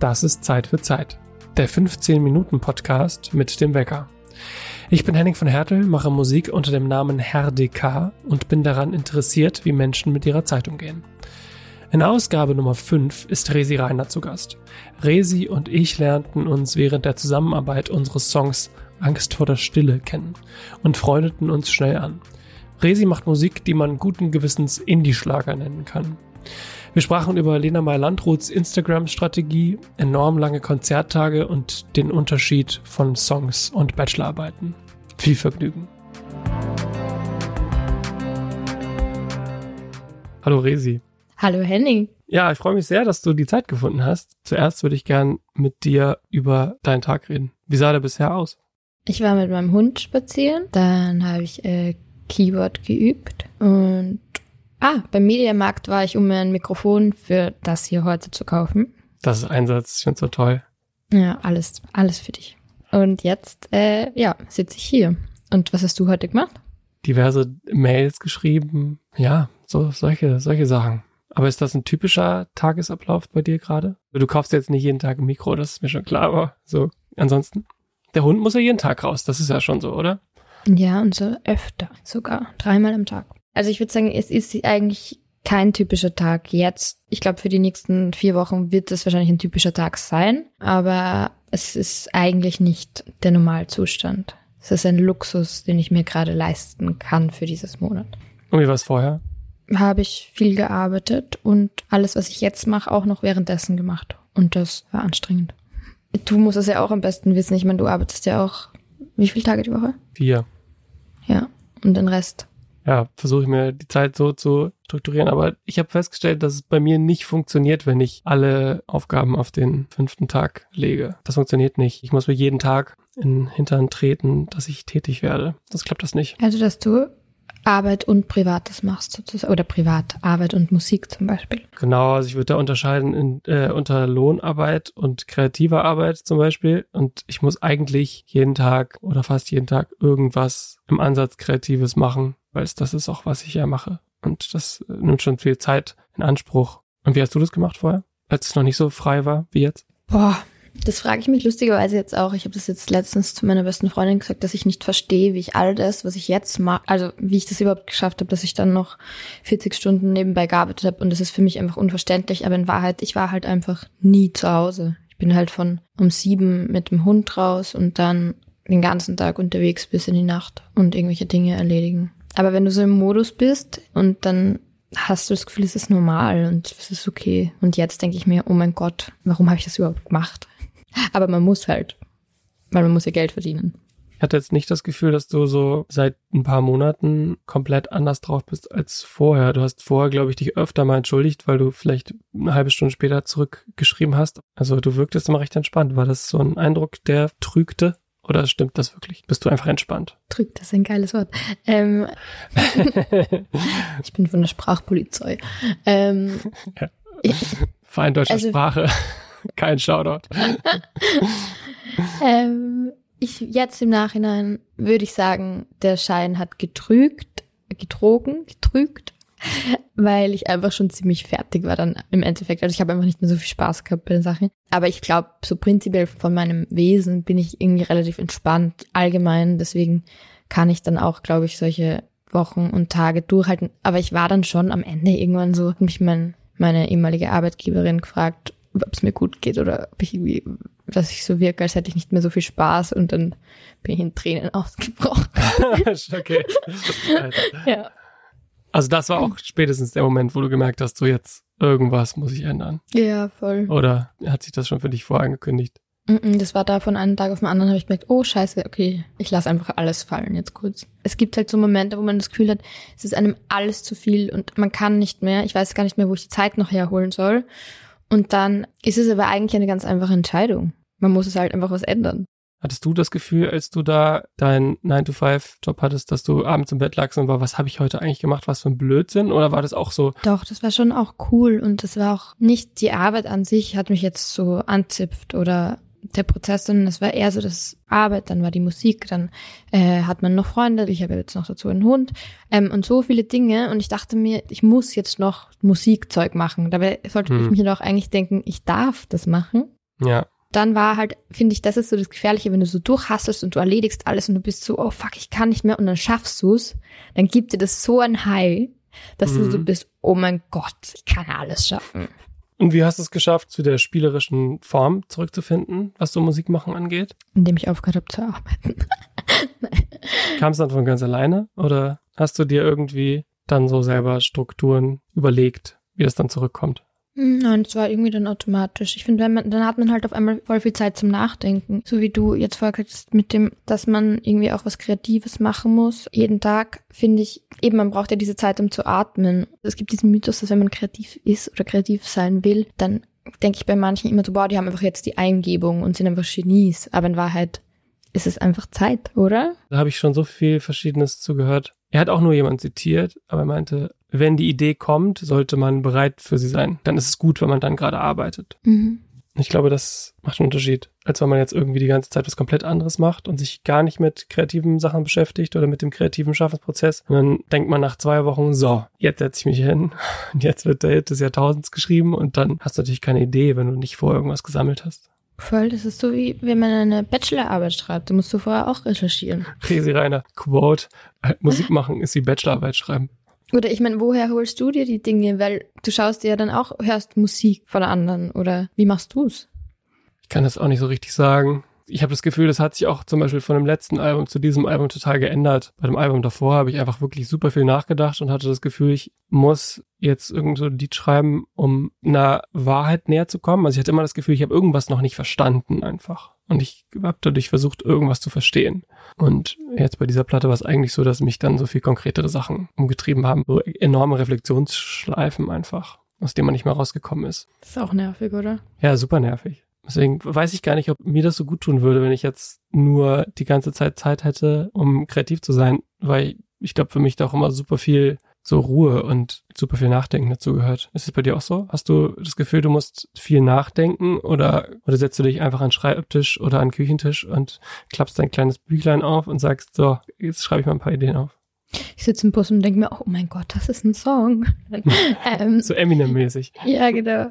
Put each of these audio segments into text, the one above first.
Das ist Zeit für Zeit. Der 15-Minuten-Podcast mit dem Wecker. Ich bin Henning von Hertel, mache Musik unter dem Namen Herr DK und bin daran interessiert, wie Menschen mit ihrer Zeit umgehen. In Ausgabe Nummer 5 ist Resi Reiner zu Gast. Resi und ich lernten uns während der Zusammenarbeit unseres Songs Angst vor der Stille kennen und freundeten uns schnell an. Resi macht Musik, die man guten Gewissens Indie-Schlager nennen kann. Wir sprachen über Lena Meyer-Landruths Instagram-Strategie, enorm lange Konzerttage und den Unterschied von Songs und Bachelorarbeiten. Viel Vergnügen. Hallo Resi. Hallo Henning. Ja, ich freue mich sehr, dass du die Zeit gefunden hast. Zuerst würde ich gern mit dir über deinen Tag reden. Wie sah der bisher aus? Ich war mit meinem Hund spazieren, dann habe ich äh, Keyboard geübt und ah, beim Mediamarkt war ich, um mir ein Mikrofon für das hier heute zu kaufen. Das ist Einsatz, ich finde so toll. Ja, alles, alles für dich. Und jetzt, äh, ja, sitze ich hier. Und was hast du heute gemacht? Diverse Mails geschrieben, ja, so solche, solche Sachen. Aber ist das ein typischer Tagesablauf bei dir gerade? Du kaufst jetzt nicht jeden Tag ein Mikro, das ist mir schon klar, aber so ansonsten. Der Hund muss ja jeden Tag raus, das ist ja schon so, oder? Ja, und so öfter, sogar dreimal am Tag. Also ich würde sagen, es ist eigentlich kein typischer Tag jetzt. Ich glaube, für die nächsten vier Wochen wird es wahrscheinlich ein typischer Tag sein, aber es ist eigentlich nicht der Normalzustand. Es ist ein Luxus, den ich mir gerade leisten kann für dieses Monat. Und wie war es vorher? Habe ich viel gearbeitet und alles, was ich jetzt mache, auch noch währenddessen gemacht. Und das war anstrengend. Du musst es ja auch am besten wissen. Ich meine, du arbeitest ja auch wie viele Tage die Woche? Vier. Ja, und den Rest ja, versuche ich mir die Zeit so zu strukturieren. Aber ich habe festgestellt, dass es bei mir nicht funktioniert, wenn ich alle Aufgaben auf den fünften Tag lege. Das funktioniert nicht. Ich muss mir jeden Tag in den Hintern treten, dass ich tätig werde. Das klappt das nicht. Also, dass du Arbeit und Privates machst sozusagen oder Privat, Arbeit und Musik zum Beispiel. Genau, also ich würde da unterscheiden in, äh, unter Lohnarbeit und kreativer Arbeit zum Beispiel. Und ich muss eigentlich jeden Tag oder fast jeden Tag irgendwas im Ansatz Kreatives machen, weil das ist auch, was ich ja mache. Und das äh, nimmt schon viel Zeit in Anspruch. Und wie hast du das gemacht vorher, als es noch nicht so frei war wie jetzt? Boah, das frage ich mich lustigerweise jetzt auch. Ich habe das jetzt letztens zu meiner besten Freundin gesagt, dass ich nicht verstehe, wie ich all das, was ich jetzt mache, also wie ich das überhaupt geschafft habe, dass ich dann noch 40 Stunden nebenbei gearbeitet habe. Und das ist für mich einfach unverständlich. Aber in Wahrheit, ich war halt einfach nie zu Hause. Ich bin halt von um sieben mit dem Hund raus und dann den ganzen Tag unterwegs bis in die Nacht und irgendwelche Dinge erledigen. Aber wenn du so im Modus bist und dann hast du das Gefühl, es ist normal und es ist okay. Und jetzt denke ich mir, oh mein Gott, warum habe ich das überhaupt gemacht? Aber man muss halt, weil man muss ja Geld verdienen. Ich hatte jetzt nicht das Gefühl, dass du so seit ein paar Monaten komplett anders drauf bist als vorher. Du hast vorher, glaube ich, dich öfter mal entschuldigt, weil du vielleicht eine halbe Stunde später zurückgeschrieben hast. Also du wirktest immer recht entspannt. War das so ein Eindruck, der trügte? Oder stimmt das wirklich? Bist du einfach entspannt? Trügt, das ist ein geiles Wort. Ähm, ich bin von der Sprachpolizei. Ähm, ja. Fein deutscher also, Sprache. Kein Shoutout. ähm, ich, jetzt im Nachhinein würde ich sagen, der Schein hat getrügt, getrogen, getrügt, weil ich einfach schon ziemlich fertig war dann im Endeffekt. Also ich habe einfach nicht mehr so viel Spaß gehabt bei den Sachen. Aber ich glaube, so prinzipiell von meinem Wesen bin ich irgendwie relativ entspannt allgemein. Deswegen kann ich dann auch, glaube ich, solche Wochen und Tage durchhalten. Aber ich war dann schon am Ende irgendwann so, hat mich mein, meine ehemalige Arbeitgeberin gefragt, ob es mir gut geht oder ob ich irgendwie, dass ich so wirke, als hätte ich nicht mehr so viel Spaß und dann bin ich in Tränen ausgebrochen. okay. ja. Also das war auch spätestens der Moment, wo du gemerkt hast, so jetzt irgendwas muss ich ändern. Ja, voll. Oder hat sich das schon für dich vorangekündigt? Das war da von einem Tag auf den anderen, habe ich gemerkt, oh scheiße, okay, ich lasse einfach alles fallen jetzt kurz. Es gibt halt so Momente, wo man das Gefühl hat, es ist einem alles zu viel und man kann nicht mehr, ich weiß gar nicht mehr, wo ich die Zeit noch herholen soll. Und dann ist es aber eigentlich eine ganz einfache Entscheidung. Man muss es halt einfach was ändern. Hattest du das Gefühl, als du da deinen 9-to-5-Job hattest, dass du abends im Bett lagst und war, was habe ich heute eigentlich gemacht, was für ein Blödsinn? Oder war das auch so? Doch, das war schon auch cool und das war auch nicht die Arbeit an sich hat mich jetzt so anzipft oder der Prozess, sondern es war eher so das Arbeit, dann war die Musik, dann äh, hat man noch Freunde, ich habe jetzt noch dazu einen Hund ähm, und so viele Dinge und ich dachte mir, ich muss jetzt noch Musikzeug machen. Dabei sollte hm. ich mir doch eigentlich denken, ich darf das machen. Ja. Dann war halt, finde ich, das ist so das Gefährliche, wenn du so durchhasselst und du erledigst alles und du bist so, oh fuck, ich kann nicht mehr und dann schaffst du's, dann gibt dir das so ein High, dass du so Mhm. bist, oh mein Gott, ich kann alles schaffen. Und wie hast du es geschafft, zu der spielerischen Form zurückzufinden, was so Musik machen angeht? Indem ich aufgehört habe zu arbeiten. Kam es dann von ganz alleine oder hast du dir irgendwie dann so selber Strukturen überlegt, wie das dann zurückkommt? Nein, es war irgendwie dann automatisch. Ich finde, dann hat man halt auf einmal voll viel Zeit zum Nachdenken. So wie du jetzt vorher gesagt hast, mit dem, dass man irgendwie auch was Kreatives machen muss. Jeden Tag finde ich, eben, man braucht ja diese Zeit, um zu atmen. Es gibt diesen Mythos, dass wenn man kreativ ist oder kreativ sein will, dann denke ich bei manchen immer so, boah, die haben einfach jetzt die Eingebung und sind einfach Genies. Aber in Wahrheit ist es einfach Zeit, oder? Da habe ich schon so viel Verschiedenes zugehört. Er hat auch nur jemand zitiert, aber er meinte, wenn die Idee kommt, sollte man bereit für sie sein. Dann ist es gut, wenn man dann gerade arbeitet. Mhm. Ich glaube, das macht einen Unterschied, als wenn man jetzt irgendwie die ganze Zeit was komplett anderes macht und sich gar nicht mit kreativen Sachen beschäftigt oder mit dem kreativen Schaffensprozess. Und dann denkt man nach zwei Wochen, so, jetzt setze ich mich hin und jetzt wird der Hit des Jahrtausends geschrieben und dann hast du natürlich keine Idee, wenn du nicht vorher irgendwas gesammelt hast. Voll, das ist so wie, wenn man eine Bachelorarbeit schreibt. Du musst du vorher auch recherchieren. Resi Reiner, Quote, äh, Musik machen ist wie Bachelorarbeit schreiben. Oder ich meine, woher holst du dir die Dinge? Weil du schaust ja dann auch, hörst Musik von anderen. Oder wie machst du's? Ich kann das auch nicht so richtig sagen. Ich habe das Gefühl, das hat sich auch zum Beispiel von dem letzten Album zu diesem Album total geändert. Bei dem Album davor habe ich einfach wirklich super viel nachgedacht und hatte das Gefühl, ich muss jetzt irgend so ein Lied schreiben, um einer Wahrheit näher zu kommen. Also ich hatte immer das Gefühl, ich habe irgendwas noch nicht verstanden einfach. Und ich habe dadurch versucht, irgendwas zu verstehen. Und jetzt bei dieser Platte war es eigentlich so, dass mich dann so viel konkretere Sachen umgetrieben haben. So enorme Reflexionsschleifen einfach, aus denen man nicht mehr rausgekommen ist. Das ist auch nervig, oder? Ja, super nervig. Deswegen weiß ich gar nicht, ob mir das so gut tun würde, wenn ich jetzt nur die ganze Zeit Zeit hätte, um kreativ zu sein, weil ich glaube, für mich da auch immer super viel so Ruhe und super viel Nachdenken dazu gehört. Ist es bei dir auch so? Hast du das Gefühl, du musst viel nachdenken oder, oder setzt du dich einfach an den Schreibtisch oder an den Küchentisch und klappst dein kleines Büchlein auf und sagst, so, jetzt schreibe ich mal ein paar Ideen auf. Ich sitze im Bus und denke mir, oh mein Gott, das ist ein Song. ähm, So Eminem-mäßig. ja, genau.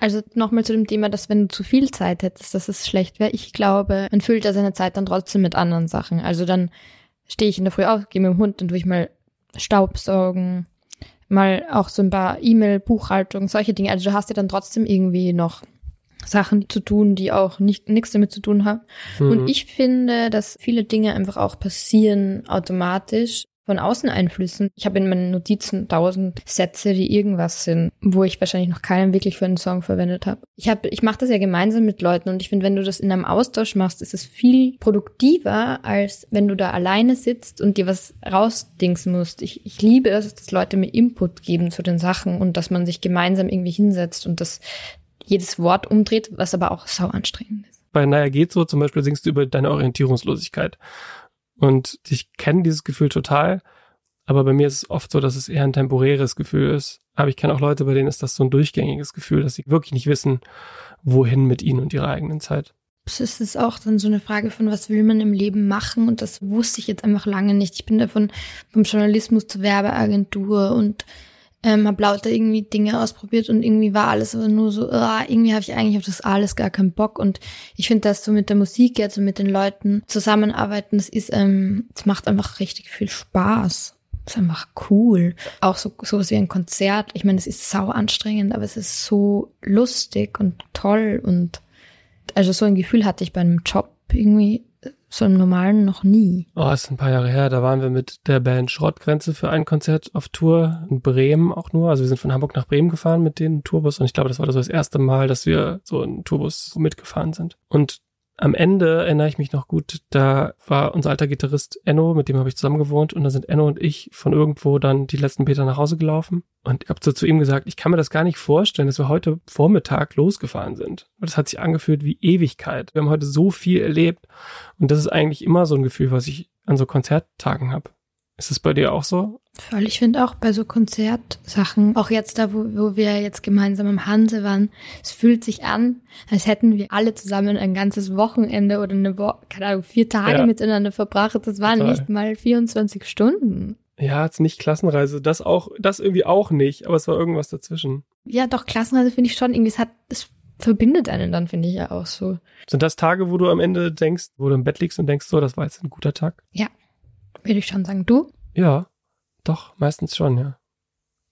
Also nochmal zu dem Thema, dass wenn du zu viel Zeit hättest, dass es schlecht wäre. Ich glaube, man füllt ja seine Zeit dann trotzdem mit anderen Sachen. Also dann stehe ich in der Früh auf, gehe mit dem Hund und tue ich mal Staubsaugen, mal auch so ein paar E-Mail, Buchhaltung, solche Dinge. Also du hast ja dann trotzdem irgendwie noch Sachen zu tun, die auch nicht nichts damit zu tun haben. Mhm. Und ich finde, dass viele Dinge einfach auch passieren automatisch von Außeneinflüssen. Ich habe in meinen Notizen tausend Sätze, die irgendwas sind, wo ich wahrscheinlich noch keinen wirklich für einen Song verwendet habe. Ich habe, ich mache das ja gemeinsam mit Leuten und ich finde, wenn du das in einem Austausch machst, ist es viel produktiver, als wenn du da alleine sitzt und dir was rausdingsen musst. Ich, ich liebe es, dass Leute mir Input geben zu den Sachen und dass man sich gemeinsam irgendwie hinsetzt und das jedes Wort umdreht, was aber auch sau anstrengend ist. bei Naja geht so zum Beispiel singst du über deine Orientierungslosigkeit. Und ich kenne dieses Gefühl total, aber bei mir ist es oft so, dass es eher ein temporäres Gefühl ist. Aber ich kenne auch Leute, bei denen ist das so ein durchgängiges Gefühl, dass sie wirklich nicht wissen, wohin mit ihnen und ihrer eigenen Zeit. Es ist auch dann so eine Frage von, was will man im Leben machen? Und das wusste ich jetzt einfach lange nicht. Ich bin davon vom Journalismus zur Werbeagentur und ähm, habe lauter irgendwie Dinge ausprobiert und irgendwie war alles aber nur so, ah, irgendwie habe ich eigentlich auf das alles gar keinen Bock. Und ich finde, dass so mit der Musik jetzt und mit den Leuten zusammenarbeiten, das ist, ähm, das macht einfach richtig viel Spaß. Das ist einfach cool. Auch so sowas wie ein Konzert. Ich meine, es ist sau anstrengend, aber es ist so lustig und toll und also so ein Gefühl hatte ich bei einem Job irgendwie so im normalen noch nie. Oh, ist ein paar Jahre her, da waren wir mit der Band Schrottgrenze für ein Konzert auf Tour in Bremen auch nur. Also wir sind von Hamburg nach Bremen gefahren mit dem Tourbus und ich glaube, das war so das erste Mal, dass wir so in Tourbus mitgefahren sind. Und am Ende erinnere ich mich noch gut, da war unser alter Gitarrist Enno, mit dem habe ich zusammen gewohnt und da sind Enno und ich von irgendwo dann die letzten Meter nach Hause gelaufen und ich habe so zu ihm gesagt, ich kann mir das gar nicht vorstellen, dass wir heute Vormittag losgefahren sind. Das hat sich angefühlt wie Ewigkeit. Wir haben heute so viel erlebt und das ist eigentlich immer so ein Gefühl, was ich an so Konzerttagen habe. Ist es bei dir auch so? Voll, ich finde auch bei so Konzertsachen, auch jetzt da, wo, wo wir jetzt gemeinsam am Hanse waren, es fühlt sich an, als hätten wir alle zusammen ein ganzes Wochenende oder eine Woche, keine Ahnung, vier Tage Ja. miteinander verbracht. Das waren Total. nicht mal 24 Stunden. Ja, jetzt nicht Klassenreise, das auch, das irgendwie auch nicht, aber es war irgendwas dazwischen. Ja, doch, Klassenreise finde ich schon irgendwie, es hat, es verbindet einen dann, finde ich ja auch so. Sind das Tage, wo du am Ende denkst, wo du im Bett liegst und denkst, so, das war jetzt ein guter Tag? Ja, würde ich schon sagen. Du? Ja, doch, meistens schon, ja.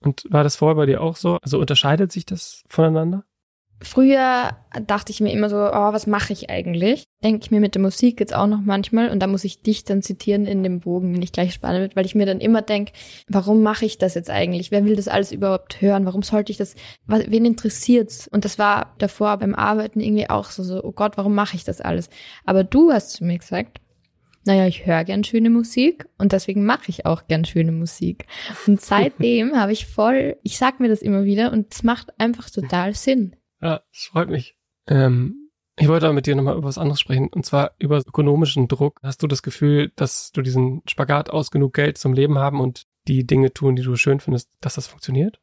Und war das vorher bei dir auch so? Also unterscheidet sich das voneinander? Früher dachte ich mir immer so, oh, was mache ich eigentlich? Denke ich mir mit der Musik jetzt auch noch manchmal und da muss ich dich dann zitieren in dem Bogen, den ich gleich spannen wird, weil ich mir dann immer denke, warum mache ich das jetzt eigentlich? Wer will das alles überhaupt hören? Warum sollte ich das? Wen interessiert's? Und das war davor beim Arbeiten irgendwie auch so, so, oh Gott, warum mache ich das alles? Aber du hast zu mir gesagt, naja, ich höre gern schöne Musik und deswegen mache ich auch gern schöne Musik. Und seitdem habe ich voll, ich sag mir das immer wieder und es macht einfach total Sinn. Ja, das freut mich. Ähm, ich wollte aber mit dir nochmal über was anderes sprechen, und zwar über ökonomischen Druck. Hast du das Gefühl, dass du diesen Spagat aus genug Geld zum Leben haben und die Dinge tun, die du schön findest, dass das funktioniert?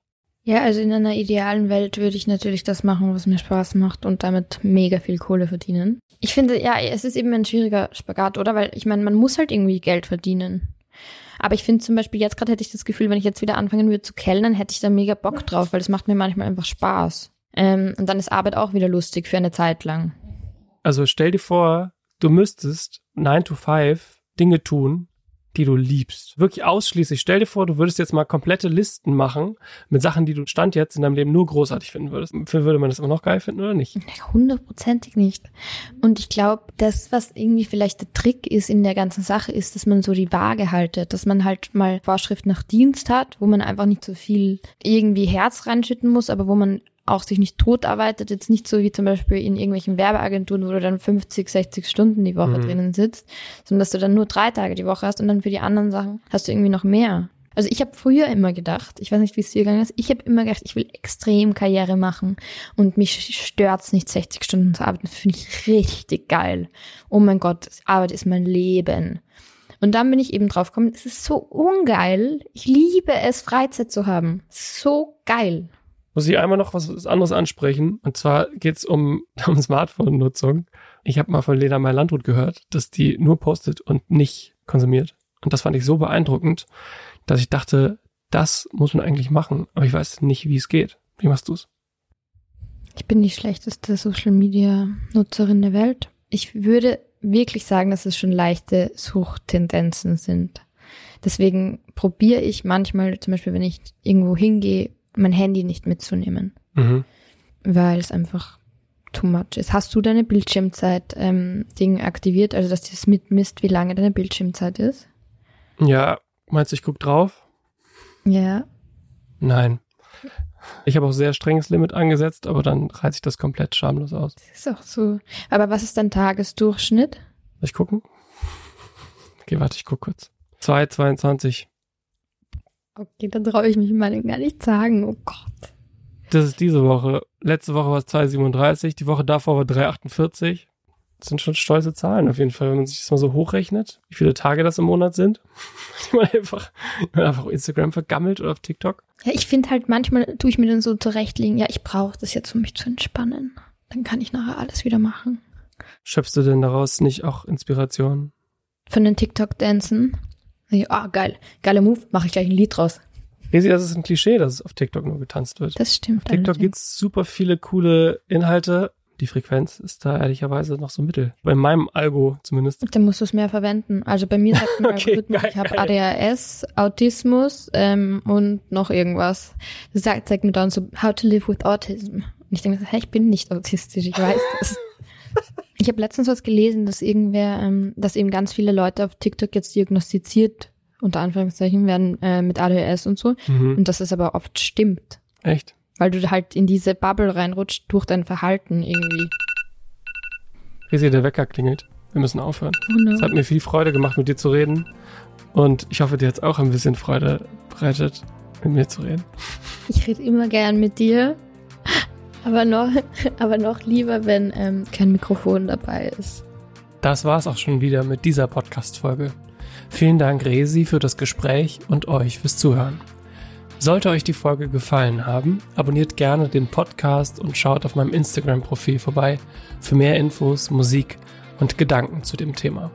Ja, also in einer idealen Welt würde ich natürlich das machen, was mir Spaß macht und damit mega viel Kohle verdienen. Ich finde, ja, es ist eben ein schwieriger Spagat, oder? Weil ich meine, man muss halt irgendwie Geld verdienen. Aber ich finde zum Beispiel, jetzt gerade hätte ich das Gefühl, wenn ich jetzt wieder anfangen würde zu kellnern, hätte ich da mega Bock drauf, weil das macht mir manchmal einfach Spaß. Ähm, und dann ist Arbeit auch wieder lustig für eine Zeit lang. Also stell dir vor, du müsstest 9 to 5 Dinge tun, die du liebst. Wirklich ausschließlich. Stell dir vor, du würdest jetzt mal komplette Listen machen mit Sachen, die du Stand jetzt in deinem Leben nur großartig finden würdest. Würde man das immer noch geil finden oder nicht? Hundertprozentig nicht. Und ich glaube, das, was irgendwie vielleicht der Trick ist in der ganzen Sache, ist, dass man so die Waage haltet, dass man halt mal Vorschrift nach Dienst hat, wo man einfach nicht so viel irgendwie Herz reinschütten muss, aber wo man auch sich nicht tot arbeitet, jetzt nicht so wie zum Beispiel in irgendwelchen Werbeagenturen, wo du dann 50, 60 Stunden die Woche mhm. drinnen sitzt, sondern dass du dann nur drei Tage die Woche hast und dann für die anderen Sachen hast du irgendwie noch mehr. Also ich habe früher immer gedacht, ich weiß nicht, wie es dir gegangen ist, ich habe immer gedacht, ich will extrem Karriere machen und mich stört's nicht, 60 Stunden zu arbeiten. Das finde ich richtig geil. Oh mein Gott, Arbeit ist mein Leben. Und dann bin ich eben drauf gekommen, es ist so ungeil. Ich liebe es, Freizeit zu haben. So geil muss ich einmal noch was anderes ansprechen. Und zwar geht es um, um Smartphone-Nutzung. Ich habe mal von Lena Meyer-Landrut gehört, dass die nur postet und nicht konsumiert. Und das fand ich so beeindruckend, dass ich dachte, das muss man eigentlich machen. Aber ich weiß nicht, wie es geht. Wie machst du es? Ich bin die schlechteste Social-Media-Nutzerin der Welt. Ich würde wirklich sagen, dass es schon leichte Suchtendenzen sind. Deswegen probiere ich manchmal, zum Beispiel, wenn ich irgendwo hingehe, mein Handy nicht mitzunehmen. Mhm. Weil es einfach too much ist. Hast du deine Bildschirmzeit-Ding ähm, aktiviert, also dass das mitmisst, wie lange deine Bildschirmzeit ist? Ja, meinst du, ich guck drauf? Ja. Nein. Ich habe auch sehr strenges Limit angesetzt, aber dann reizt sich das komplett schamlos aus. Das ist auch so. Aber was ist dein Tagesdurchschnitt? Soll ich gucken? Okay, warte, ich guck kurz. 2,22. Okay, dann traue ich mich mal gar nicht sagen. Oh Gott. Das ist diese Woche. Letzte Woche war es 2,37, die Woche davor war 3,48. Das sind schon stolze Zahlen auf jeden Fall, wenn man sich das mal so hochrechnet, wie viele Tage das im Monat sind. die man einfach, man einfach auf Instagram vergammelt oder auf TikTok. Ja, ich finde halt manchmal tue ich mir dann so zurechtlegen, ja, ich brauche das jetzt, um mich zu entspannen. Dann kann ich nachher alles wieder machen. Schöpfst du denn daraus nicht auch Inspiration? Von den TikTok-Dancen? Ah, geil. Geiler Move, mache ich gleich ein Lied draus. Resi, das ist ein Klischee, dass es auf TikTok nur getanzt wird. Das stimmt. Auf TikTok gibt es super viele coole Inhalte. Die Frequenz ist da ehrlicherweise noch so mittel. Bei meinem Algo zumindest. Dann musst du es mehr verwenden. Also bei mir sagt mein okay, Algorithmus, geil, ich habe ADHS, Autismus ähm, und noch irgendwas. Das sagt, sagt mir dann so, how to live with autism. Und ich denke, hey, ich bin nicht autistisch, ich weiß das. Ich habe letztens was gelesen, dass irgendwer, ähm, dass eben ganz viele Leute auf TikTok jetzt diagnostiziert, unter Anführungszeichen, werden äh, mit ADHS und so. Mhm. Und dass es aber oft stimmt. Echt? Weil du halt in diese Bubble reinrutscht durch dein Verhalten irgendwie. Resi, der Wecker klingelt. Wir müssen aufhören. Oh no. Es hat mir viel Freude gemacht, mit dir zu reden. Und ich hoffe, dir hat es auch ein bisschen Freude bereitet, mit mir zu reden. Ich rede immer gern mit dir. Aber noch, aber noch lieber, wenn ähm, kein Mikrofon dabei ist. Das war's auch schon wieder mit dieser Podcast-Folge. Vielen Dank, Resi, für das Gespräch und euch fürs Zuhören. Sollte euch die Folge gefallen haben, abonniert gerne den Podcast und schaut auf meinem Instagram-Profil vorbei für mehr Infos, Musik und Gedanken zu dem Thema.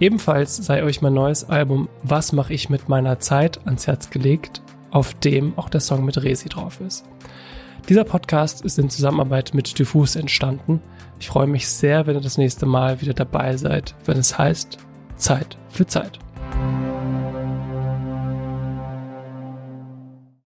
Ebenfalls sei euch mein neues Album Was mache ich mit meiner Zeit ans Herz gelegt, auf dem auch der Song mit Resi drauf ist. Dieser Podcast ist in Zusammenarbeit mit Diffus entstanden. Ich freue mich sehr, wenn ihr das nächste Mal wieder dabei seid, wenn es heißt Zeit für Zeit.